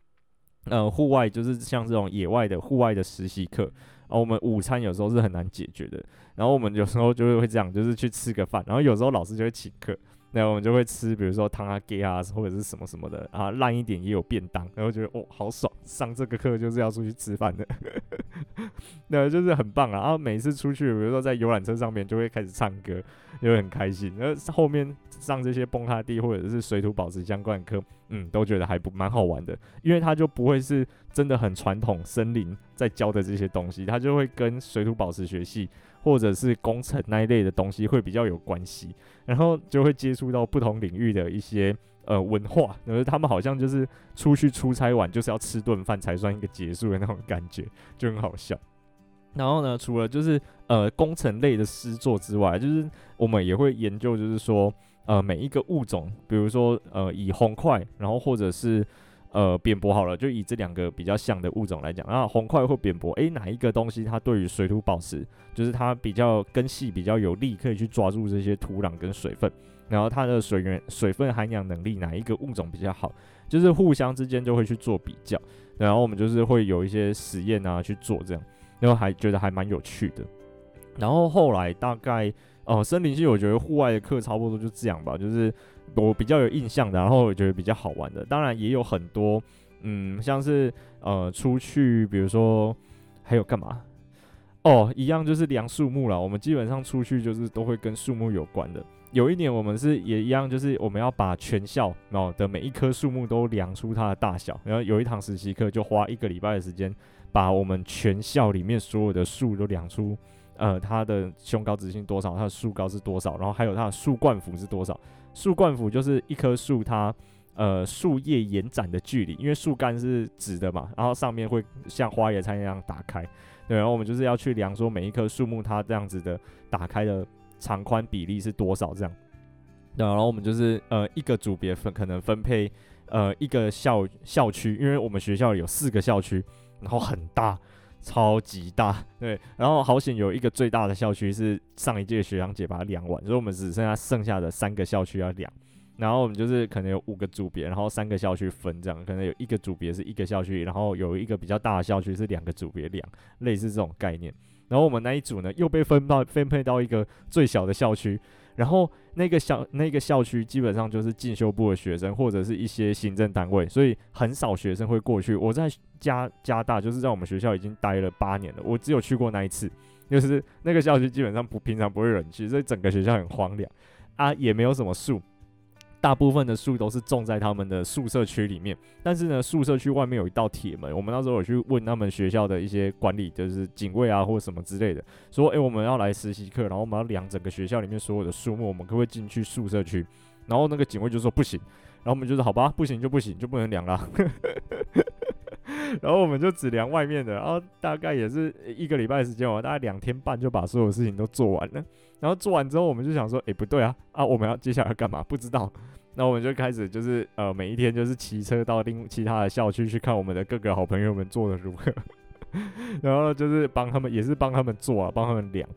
呃户外就是像这种野外的户外的实习课。然后我们午餐有时候是很难解决的，然后我们有时候就会会这样，就是去吃个饭，然后有时候老师就会请客，那我们就会吃，比如说汤啊、给啊，或者是什么什么的啊，烂一点也有便当，然后觉得哦，好爽，上这个课就是要出去吃饭的，那就是很棒啊。然后每次出去，比如说在游览车上面，就会开始唱歌，就会很开心。然后后面上这些崩塌地或者是水土保持相关的课，嗯，都觉得还不蛮好玩的，因为它就不会是真的很传统森林在教的这些东西，它就会跟水土保持学系。或者是工程那一类的东西会比较有关系，然后就会接触到不同领域的一些呃文化，然后他们好像就是出去出差完就是要吃顿饭才算一个结束的那种感觉，就很好笑。然后呢，除了就是呃工程类的诗作之外，就是我们也会研究，就是说呃每一个物种，比如说呃以红块，然后或者是。呃，扁柏好了，就以这两个比较像的物种来讲，然后红块或扁柏，诶，哪一个东西它对于水土保持，就是它比较根系比较有力，可以去抓住这些土壤跟水分，然后它的水源水分含氧能力哪一个物种比较好，就是互相之间就会去做比较，然后我们就是会有一些实验啊去做这样，然后还觉得还蛮有趣的，然后后来大概哦、森林系我觉得户外的课差不多就这样吧，就是。我比较有印象的，然后我觉得比较好玩的，当然也有很多，嗯，像是呃出去，比如说还有干嘛？哦，一样就是量树木了。我们基本上出去就是都会跟树木有关的。有一年我们是也一样，就是我们要把全校哦的每一棵树木都量出它的大小。然后有一堂实习课就花一个礼拜的时间，把我们全校里面所有的树都量出，呃，它的胸高直径多少，它的树高是多少，然后还有它的树冠幅是多少。树冠幅就是一棵树它呃树叶延展的距离，因为树干是直的嘛，然后上面会像花野菜一样打开，对，然后我们就是要去量说每一棵树木它这样子的打开的长宽比例是多少这样，然后我们就是呃一个组别分可能分配呃一个校校区，因为我们学校有四个校区，然后很大。超级大，对，然后好险有一个最大的校区是上一届学长姐把它量完，所以我们只剩下剩下的三个校区要量，然后我们就是可能有五个组别，然后三个校区分这样，可能有一个组别是一个校区，然后有一个比较大的校区是两个组别量，类似这种概念，然后我们那一组呢又被分到分配到一个最小的校区。然后那个校那个校区基本上就是进修部的学生或者是一些行政单位，所以很少学生会过去。我在加加大就是在我们学校已经待了八年了，我只有去过那一次，就是那个校区基本上不平常不会人去，所以整个学校很荒凉啊，也没有什么树。大部分的树都是种在他们的宿舍区里面，但是呢，宿舍区外面有一道铁门。我们那时候有去问他们学校的一些管理，就是警卫啊或者什么之类的，说，诶、我们要来实习课，然后我们要量整个学校里面所有的树木，我们可不可以进去宿舍区？然后那个警卫就说不行，然后我们就说好吧，不行就不行，就不能量了。然后我们就只量外面的，然后大概也是一个礼拜时间，我大概两天半就把所有事情都做完了。然后做完之后，我们就想说，诶，不对啊，啊，我们要接下来干嘛？不知道。那我们就开始就是呃，每一天就是骑车到另其他的校区去看我们的各个好朋友们做的如何，然后就是帮他们，也是帮他们做啊，帮他们量。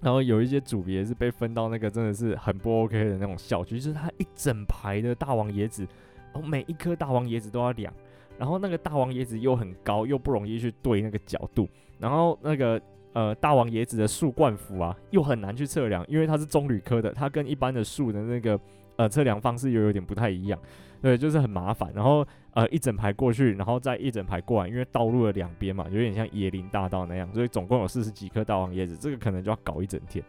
然后有一些组别是被分到那个真的是很不 OK 的那种校区，就是它一整排的大王椰子，然后每一颗大王椰子都要量。然后那个大王椰子又很高，又不容易去对那个角度。然后那个呃大王椰子的树冠幅啊，又很难去测量，因为它是棕榈科的，它跟一般的树的那个呃测量方式又有点不太一样。对，就是很麻烦。然后呃一整排过去，然后再一整排过来，因为道路的两边嘛，有点像椰林大道那样，所以总共有四十几棵大王椰子，这个可能就要搞一整天。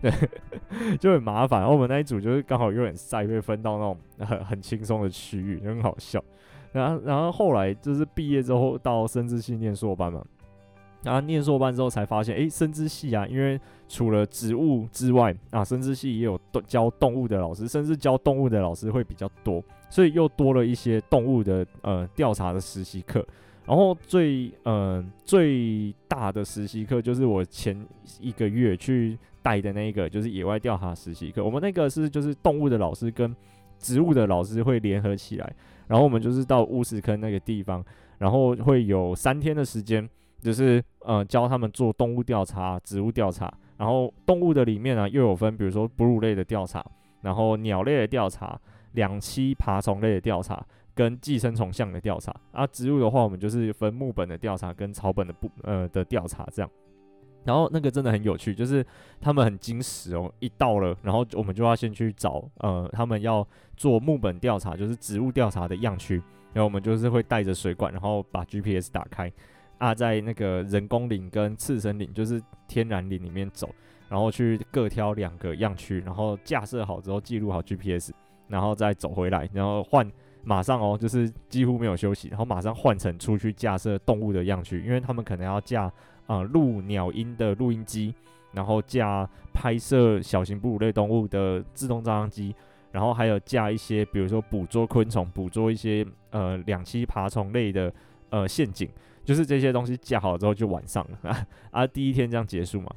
对，就很麻烦。然后我们那一组就是刚好有点晒，被分到那种很很轻松的区域，就很好笑。然后，然后后来就是毕业之后到生资系念硕班嘛，然后念硕班之后才发现，诶，生资系啊，因为除了植物之外啊，生资系也有教动物的老师，甚至教动物的老师会比较多，所以又多了一些动物的呃调查的实习课。然后最、呃、最大的实习课就是我前一个月去带的那个，就是野外调查实习课。我们那个是就是动物的老师跟植物的老师会联合起来。然后我们就是到乌石坑那个地方，然后会有三天的时间，就是呃教他们做动物调查、植物调查。然后动物的里面呢，又有分，比如说哺乳类的调查，然后鸟类的调查，两栖爬虫类的调查，跟寄生虫相的调查。啊，植物的话，我们就是分木本的调查跟草本的不呃的调查这样。然后那个真的很有趣，就是他们很精实哦，一到了，然后我们就要先去找呃，他们要做木本调查，就是植物调查的样区，然后我们就是会带着水管，然后把 GPS 打开，啊，在那个人工林跟次生林，就是天然林里面走，然后去各挑两个样区，然后架设好之后记录好 GPS，然后再走回来，然后换马上哦，就是几乎没有休息，然后马上换成出去架设动物的样区，因为他们可能要架。啊，录鸟音的录音机，然后架拍摄小型哺乳类动物的自动照相机，然后还有架一些，比如说捕捉昆虫、捕捉一些呃两栖爬虫类的呃陷阱，就是这些东西架好之后就晚上了啊，啊，第一天这样结束嘛，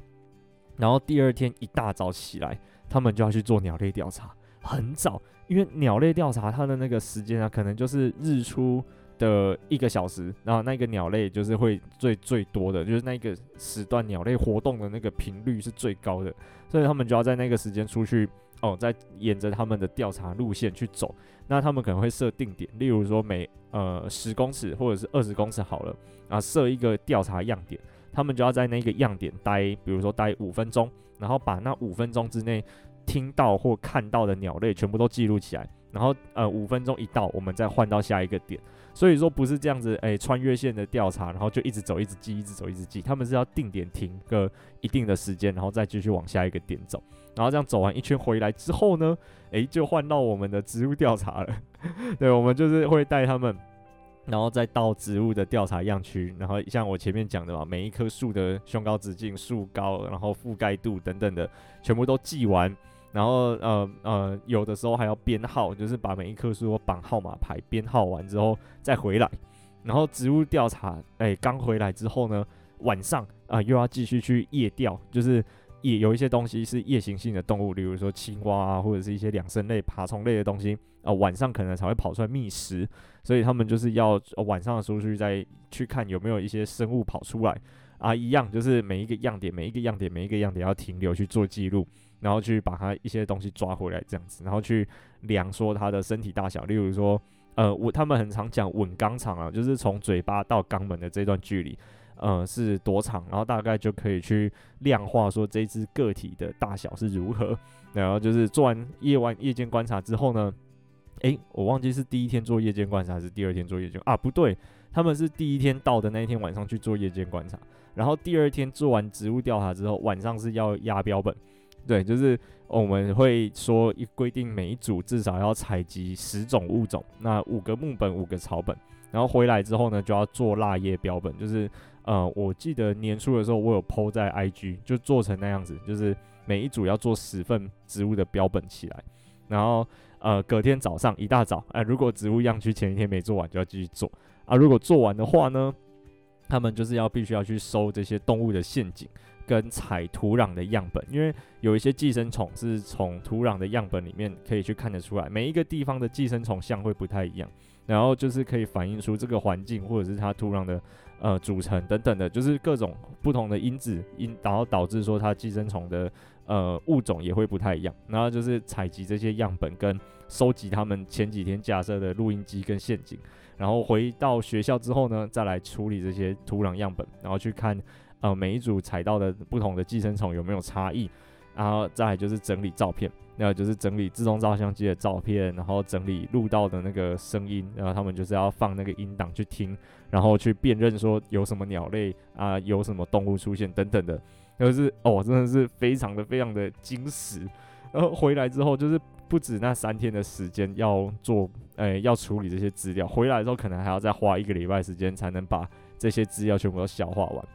然后第二天一大早起来，他们就要去做鸟类调查，很早，因为鸟类调查它的那个时间啊，可能就是日出。的一个小时，然后那个鸟类就是会最最多的，就是那个时段鸟类活动的那个频率是最高的，所以他们就要在那个时间出去哦，在沿着他们的调查路线去走。那他们可能会设定点，例如说每呃十公尺或者是二十公尺好了，啊设一个调查样点，他们就要在那个样点待，比如说待五分钟，然后把那五分钟之内听到或看到的鸟类全部都记录起来，然后呃五分钟一到，我们再换到下一个点。所以说不是这样子，诶、穿越线的调查，然后就一直走，一直记，一直走，一直记。他们是要定点停个一定的时间，然后再继续往下一个点走。然后这样走完一圈回来之后呢，诶、就换到我们的植物调查了。对，我们就是会带他们，然后再到植物的调查样区。然后像我前面讲的嘛，每一棵树的胸高直径、树高，然后覆盖度等等的，全部都记完。然后呃呃，有的时候还要编号，就是把每一棵树都绑号码牌，编号完之后再回来。然后植物调查，哎，刚回来之后呢，晚上啊、又要继续去夜钓，就是夜有一些东西是夜行性的动物，比如说青蛙啊，或者是一些两生类、爬虫类的东西啊、呃，晚上可能才会跑出来觅食，所以他们就是要、晚上的时候去再去看有没有一些生物跑出来啊，一样就是每一个样点、每一个样点、每一个样点要停留去做记录。然后去把它一些东西抓回来，这样子，然后去量说它的身体大小，例如说，呃，我他们很常讲吻肛长啊，就是从嘴巴到肛门的这段距离，呃，是多长，然后大概就可以去量化说这只个体的大小是如何。然后就是做完夜晚夜间观察之后呢，诶，我忘记是第一天做夜间观察还是第二天做夜间啊？不对，他们是第一天到的那一天晚上去做夜间观察，然后第二天做完植物调查之后，晚上是要压标本。对，就是我们会说一规定每一组至少要采集十种物种，那五个木本，五个草本，然后回来之后呢，就要做蜡叶标本，就是呃，我记得年初的时候我有 po 在 IG，就做成那样子，就是每一组要做十份植物的标本起来，然后呃隔天早上一大早，哎、如果植物样区前一天没做完，就要继续做啊，如果做完的话呢，他们就是要必须要去收这些动物的陷阱。跟采土壤的样本，因为有一些寄生虫是从土壤的样本里面可以去看得出来，每一个地方的寄生虫相会不太一样，然后就是可以反映出这个环境或者是它土壤的呃组成等等的，就是各种不同的因子因，然后导致说它寄生虫的呃物种也会不太一样，然后就是采集这些样本跟收集他们前几天架设的录音机跟陷阱，然后回到学校之后呢，再来处理这些土壤样本，然后去看。呃，每一组采到的不同的寄生虫有没有差异？然后再来就是整理照片，那就是整理自动照相机的照片，然后整理录到的那个声音，然后他们就是要放那个音档去听，然后去辨认说有什么鸟类啊，有什么动物出现等等的，就是哦，真的是非常的非常的精实。然后回来之后，就是不止那三天的时间要做，诶，要处理这些资料，回来之后可能还要再花一个礼拜时间才能把这些资料全部都消化完。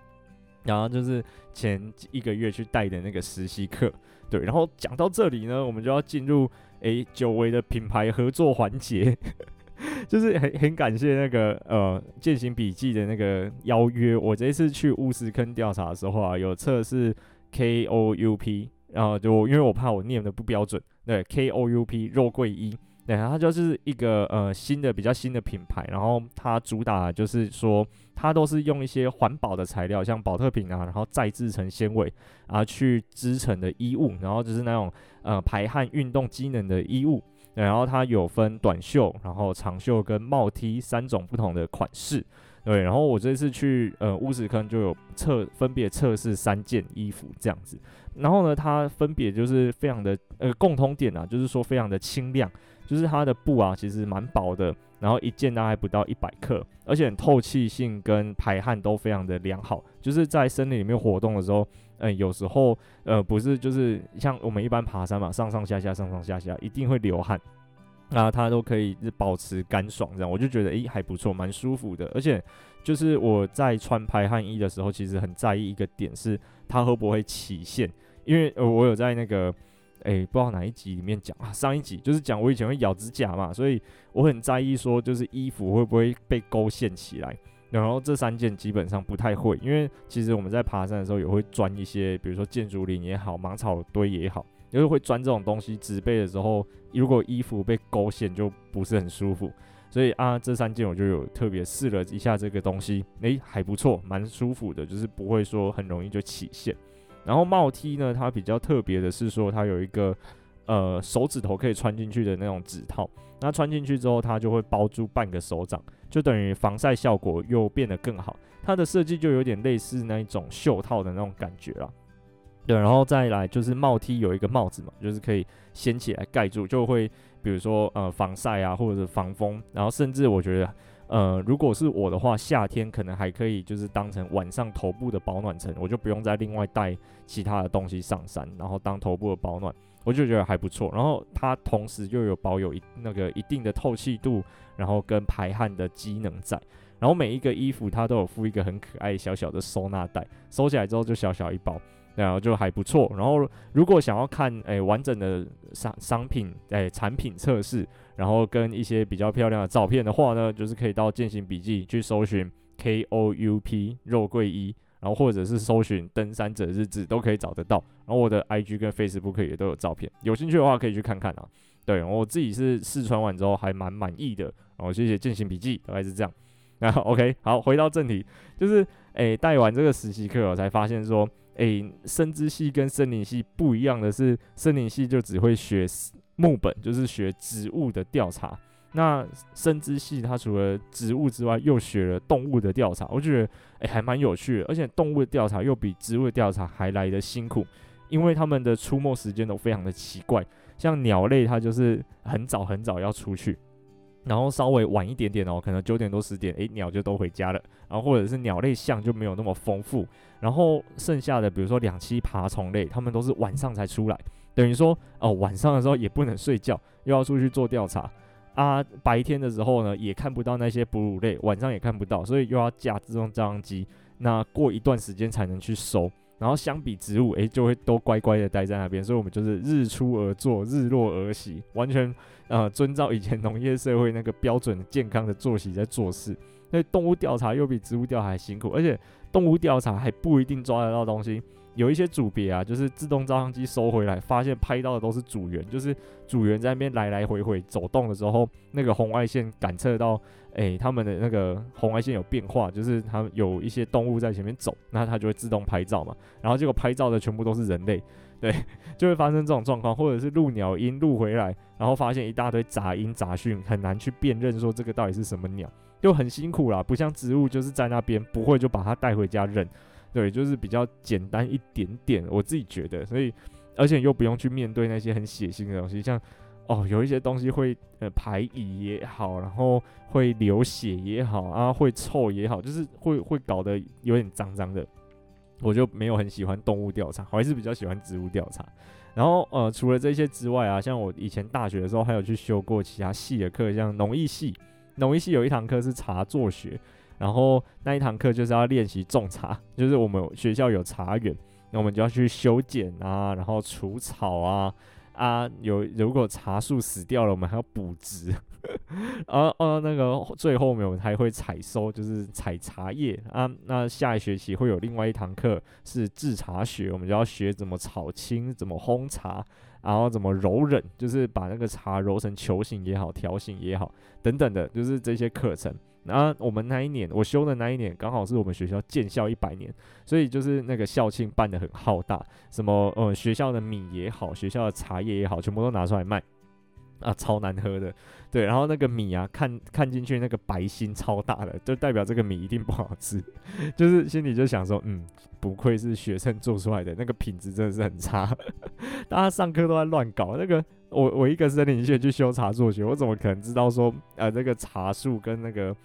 然后就是前一个月去带的那个实习课，对。然后讲到这里呢，我们就要进入诶久违的品牌合作环节，就是很很感谢那个呃践行笔记的那个邀约。我这一次去乌石坑调查的时候啊，有测试 K O U P，然后就因为我怕我念的不标准，对 K O U P 肉桂一。对，它就是一个呃新的比较新的品牌，然后它主打就是说，它都是用一些环保的材料，像宝特瓶啊，然后再制成纤维啊去织成的衣物，然后就是那种呃排汗运动机能的衣物，对，然后它有分短袖、然后长袖跟帽 T 三种不同的款式。对，然后我这次去呃乌石坑就有测分别测试三件衣服这样子，然后呢，它分别就是非常的呃共通点啊，就是说非常的轻量，就是它的布啊其实蛮薄的，然后一件大概不到一百克，而且透气性跟排汗都非常的良好，就是在森林里面活动的时候，嗯、有时候呃不是就是像我们一般爬山嘛，上上下下上上下下一定会流汗。那它都可以保持干爽，这样我就觉得诶还不错，蛮舒服的。而且就是我在穿排汗衣的时候，其实很在意一个点是它会不会起线，因为呃我有在那个诶不知道哪一集里面讲啊，上一集就是讲我以前会咬指甲嘛，所以我很在意说就是衣服会不会被勾线起来。然后这三件基本上不太会，因为其实我们在爬山的时候也会钻一些，比如说建筑林也好，芒草堆也好。就是会钻这种东西，植被的时候，如果衣服被勾线，就不是很舒服。所以啊，这三件我就有特别试了一下这个东西，诶，还不错，蛮舒服的，就是不会说很容易就起线。然后帽 T 呢，它比较特别的是说，它有一个呃手指头可以穿进去的那种指套，那穿进去之后，它就会包住半个手掌，就等于防晒效果又变得更好。它的设计就有点类似那一种袖套的那种感觉了。对，然后再来就是帽 T 有一个帽子嘛，就是可以掀起来盖住，就会比如说呃防晒啊，或者防风，然后甚至我觉得呃如果是我的话，夏天可能还可以就是当成晚上头部的保暖层，我就不用再另外带其他的东西上山，然后当头部的保暖，我就觉得还不错。然后它同时又有保有一那个一定的透气度，然后跟排汗的机能在，然后每一个衣服它都有附一个很可爱小小的收纳袋，收起来之后就小小一包。然后就还不错。然后如果想要看诶、完整的商商品诶、产品测试，然后跟一些比较漂亮的照片的话呢，就是可以到健行笔记去搜寻 K O U P 肉桂衣，然后或者是搜寻登山者日志都可以找得到。然后我的 I G 跟 Facebook 也都有照片，有兴趣的话可以去看看啊。对，我自己是试穿完之后还蛮满意的。然后谢谢健行笔记，大概是这样。那 OK，好，回到正题，就是诶带、完这个实习课，我才发现说。诶、生殖系跟森林系不一样的是，森林系就只会学木本，就是学植物的调查。那生资系它除了植物之外，又学了动物的调查。我觉得诶、还蛮有趣的，而且动物的调查又比植物的调查还来得辛苦，因为他们的出没时间都非常的奇怪。像鸟类，它就是很早很早要出去。然后稍微晚一点点哦，可能九点多十点，诶，鸟就都回家了。然后或者是鸟类相就没有那么丰富。然后剩下的，比如说两栖爬虫类，他们都是晚上才出来，等于说哦，晚上的时候也不能睡觉，又要出去做调查啊。白天的时候呢，也看不到那些哺乳类，晚上也看不到，所以又要架自动照相机，那过一段时间才能去收。然后相比植物，诶，就会都乖乖的待在那边，所以我们就是日出而作，日落而息，完全呃遵照以前农业社会那个标准健康的作息在做事。那动物调查又比植物调查还辛苦，而且动物调查还不一定抓得到东西。有一些组别啊，就是自动照相机收回来，发现拍到的都是组员，就是组员在那边来来回回走动的时候，那个红外线感测到，诶、他们的那个红外线有变化，就是他们有一些动物在前面走，那它就会自动拍照嘛。然后结果拍照的全部都是人类，对，就会发生这种状况，或者是录鸟音录回来，然后发现一大堆杂音杂讯，很难去辨认说这个到底是什么鸟，就很辛苦啦。不像植物，就是在那边不会就把它带回家认。对，就是比较简单一点点，我自己觉得，所以而且又不用去面对那些很血腥的东西，像哦，有一些东西会呃排遗也好，然后会流血也好啊，会臭也好，就是会会搞得有点脏脏的，我就没有很喜欢动物调查，我还是比较喜欢植物调查。然后呃，除了这些之外啊，像我以前大学的时候还有去修过其他系的课，像农艺系，农艺系有一堂课是茶作学。然后那一堂课就是要练习种茶，就是我们学校有茶园，那我们就要去修剪啊，然后除草啊，啊，有如果茶树死掉了，我们还要补植，啊啊，那个最后面我们还会采收，就是采茶叶啊。那下一学期会有另外一堂课是制茶学，我们就要学怎么炒青，怎么烘茶，然后怎么揉捻，就是把那个茶揉成球形也好，条形也好，等等的，就是这些课程。然后我们那一年，我修的那一年，刚好是我们学校建校一百年，所以就是那个校庆办得很浩大，什么呃学校的米也好，学校的茶叶也好，全部都拿出来卖。啊，超难喝的。对，然后那个米啊，看看进去那个白心超大的，就代表这个米一定不好吃，就是心里就想说，嗯，不愧是学生做出来的，那个品质真的是很差。大家上课都在乱搞，那个我我一个森林系去修茶作学，我怎么可能知道说，呃，那个茶树跟那个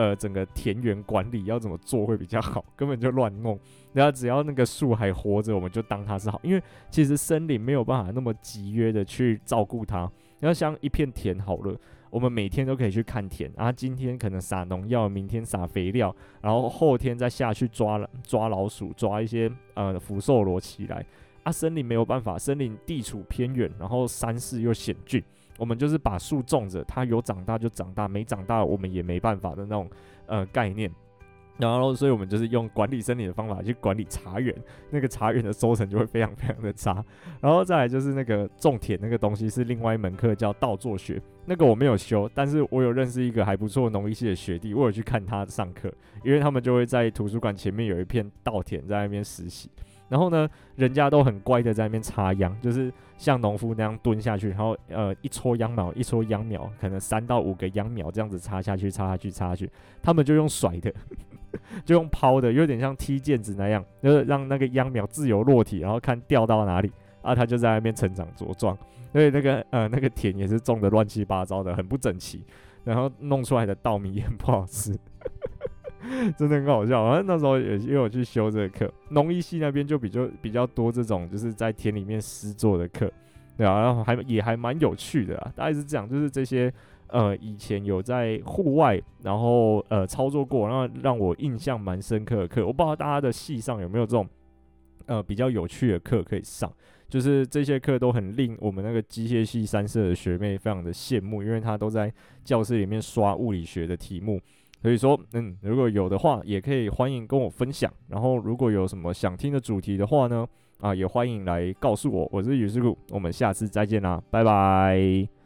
呃整个田园管理要怎么做会比较好，根本就乱弄。然后只要那个树还活着，我们就当它是好，因为其实森林没有办法那么集约的去照顾它。要像一片田好了，我们每天都可以去看田，然后今天可能撒农药，明天撒肥料，然后后天再下去抓抓老鼠，抓一些呃福寿螺起来。啊，森林没有办法，森林地处偏远，然后山势又险峻，我们就是把树种着，它有长大就长大，没长大我们也没办法的那种呃概念。然后，所以我们就是用管理森林的方法去管理茶园，那个茶园的收成就会非常非常的差。然后再来就是那个种田那个东西是另外一门课叫稻作学，那个我没有修，但是我有认识一个还不错农艺系的学弟，我有去看他上课，因为他们就会在图书馆前面有一片稻田在那边实习。然后呢，人家都很乖的在那边插秧，就是像农夫那样蹲下去，然后呃一撮秧苗一撮秧苗，可能三到五个秧苗这样子插下去，插下去，插下去。他们就用甩的，就用抛的，有点像踢毽子那样，就是让那个秧苗自由落体，然后看掉到哪里啊，他就在那边成长茁壮。所以那个呃那个田也是种的乱七八糟的，很不整齐，然后弄出来的稻米也很不好吃。真的很好笑，反正那时候也也有去修这个课，农艺系那边就比较比较多这种就是在田里面实作的课，对啊，然后还也还蛮有趣的啊，大概是这样，就是这些呃以前有在户外然后呃操作过，然后让我印象蛮深刻的课，我不知道大家的系上有没有这种呃比较有趣的课可以上，就是这些课都很令我们那个机械系三社的学妹非常的羡慕，因为她都在教室里面刷物理学的题目。所以说，嗯，如果有的话，也可以欢迎跟我分享。然后，如果有什么想听的主题的话呢，啊，也欢迎来告诉我。我是宇师傅，我们下次再见啦，拜拜。